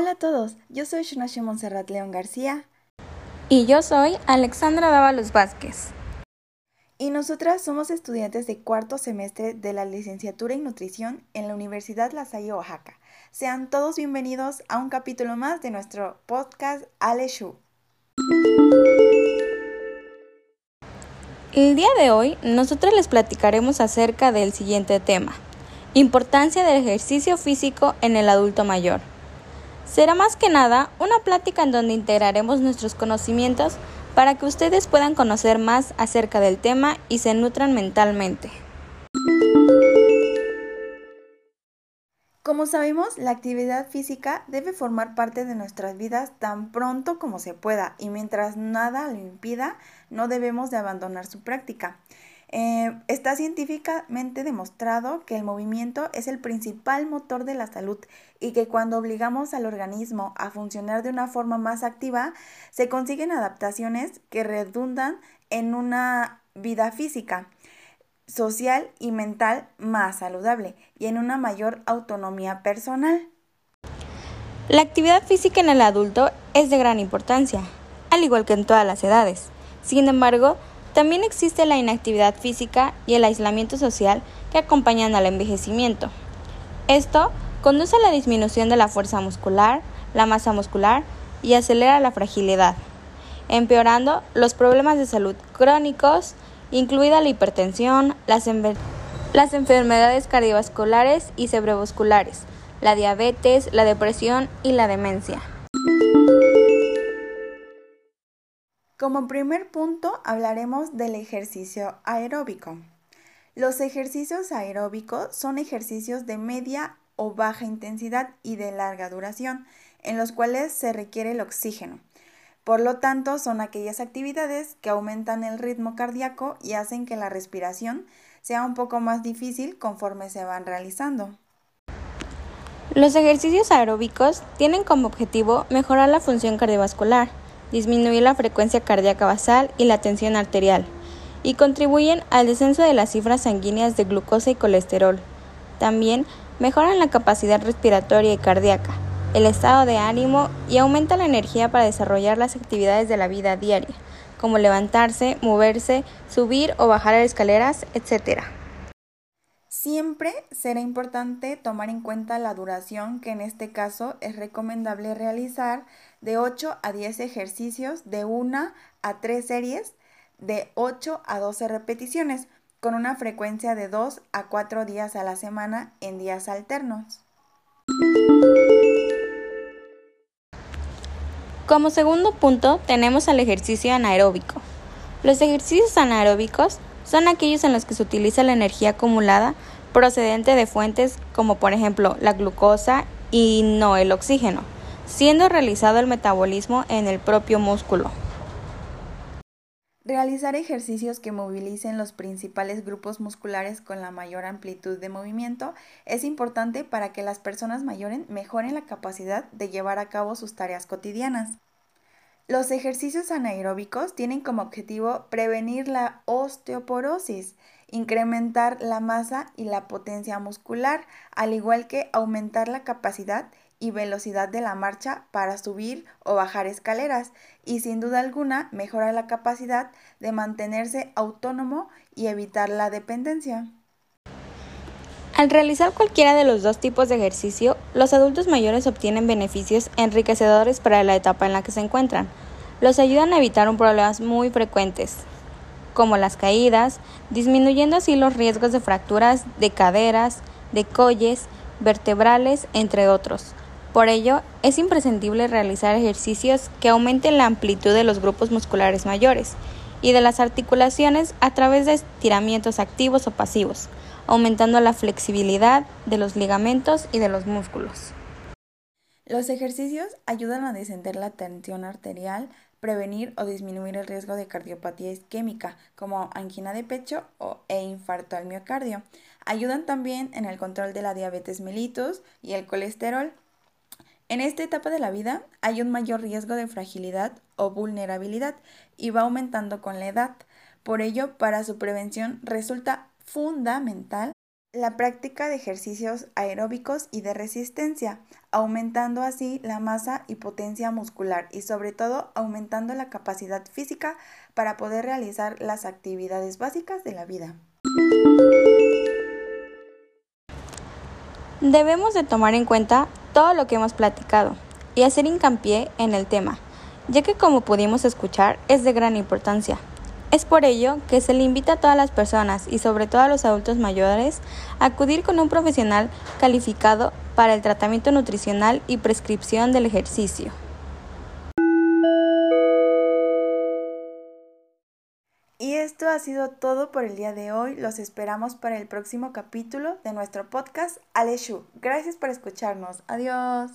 Hola a todos, yo soy Shunashi Monserrat León García. Y yo soy Alexandra Dávalos Vázquez. Y nosotras somos estudiantes de cuarto semestre de la licenciatura en nutrición en la Universidad La Salle, Oaxaca. Sean todos bienvenidos a un capítulo más de nuestro podcast Ale Shu. El día de hoy nosotros les platicaremos acerca del siguiente tema, importancia del ejercicio físico en el adulto mayor. Será más que nada una plática en donde integraremos nuestros conocimientos para que ustedes puedan conocer más acerca del tema y se nutran mentalmente. Como sabemos, la actividad física debe formar parte de nuestras vidas tan pronto como se pueda y mientras nada lo impida, no debemos de abandonar su práctica. Eh, está científicamente demostrado que el movimiento es el principal motor de la salud y que cuando obligamos al organismo a funcionar de una forma más activa, se consiguen adaptaciones que redundan en una vida física, social y mental más saludable y en una mayor autonomía personal. La actividad física en el adulto es de gran importancia, al igual que en todas las edades. Sin embargo, también existe la inactividad física y el aislamiento social que acompañan al envejecimiento. Esto conduce a la disminución de la fuerza muscular, la masa muscular y acelera la fragilidad, empeorando los problemas de salud crónicos, incluida la hipertensión, las, enfermedades cardiovasculares y cerebrovasculares, la diabetes, la depresión y la demencia. Como primer punto hablaremos del ejercicio aeróbico. Los ejercicios aeróbicos son ejercicios de media o baja intensidad y de larga duración, en los cuales se requiere el oxígeno. Por lo tanto, son aquellas actividades que aumentan el ritmo cardíaco y hacen que la respiración sea un poco más difícil conforme se van realizando. Los ejercicios aeróbicos tienen como objetivo mejorar la función cardiovascular, disminuir la frecuencia cardíaca basal y la tensión arterial, y contribuyen al descenso de las cifras sanguíneas de glucosa y colesterol. También mejoran la capacidad respiratoria y cardíaca, el estado de ánimo y aumentan la energía para desarrollar las actividades de la vida diaria, como levantarse, moverse, subir o bajar escaleras, etc. Siempre será importante tomar en cuenta la duración que en este caso es recomendable realizar de 8 a 10 ejercicios de 1 a 3 series de 8 a 12 repeticiones con una frecuencia de 2 a 4 días a la semana en días alternos. Como segundo punto tenemos al ejercicio anaeróbico. Los ejercicios anaeróbicos son aquellos en los que se utiliza la energía acumulada procedente de fuentes como por ejemplo la glucosa y no el oxígeno, siendo realizado el metabolismo en el propio músculo. Realizar ejercicios que movilicen los principales grupos musculares con la mayor amplitud de movimiento es importante para que las personas mayores mejoren la capacidad de llevar a cabo sus tareas cotidianas. Los ejercicios anaeróbicos tienen como objetivo prevenir la osteoporosis, incrementar la masa y la potencia muscular, al igual que aumentar la capacidad y velocidad de la marcha para subir o bajar escaleras y sin duda alguna mejora la capacidad de mantenerse autónomo y evitar la dependencia. Al realizar cualquiera de los dos tipos de ejercicio, los adultos mayores obtienen beneficios enriquecedores para la etapa en la que se encuentran. Los ayudan a evitar problemas muy frecuentes, como las caídas, disminuyendo así los riesgos de fracturas de caderas, de colles, vertebrales, entre otros. Por ello, es imprescindible realizar ejercicios que aumenten la amplitud de los grupos musculares mayores y de las articulaciones a través de estiramientos activos o pasivos aumentando la flexibilidad de los ligamentos y de los músculos. Los ejercicios ayudan a descender la tensión arterial, prevenir o disminuir el riesgo de cardiopatía isquémica, como angina de pecho o, e infarto al miocardio. Ayudan también en el control de la diabetes mellitus y el colesterol. En esta etapa de la vida hay un mayor riesgo de fragilidad o vulnerabilidad y va aumentando con la edad. Por ello, para su prevención resulta fundamental la práctica de ejercicios aeróbicos y de resistencia, aumentando así la masa y potencia muscular y sobre todo aumentando la capacidad física para poder realizar las actividades básicas de la vida. Debemos de tomar en cuenta todo lo que hemos platicado y hacer hincapié en el tema, ya que como pudimos escuchar es de gran importancia. Es por ello que se le invita a todas las personas y sobre todo a los adultos mayores a acudir con un profesional calificado para el tratamiento nutricional y prescripción del ejercicio. Y esto ha sido todo por el día de hoy. Los esperamos para el próximo capítulo de nuestro podcast Aleshu. Gracias por escucharnos. Adiós.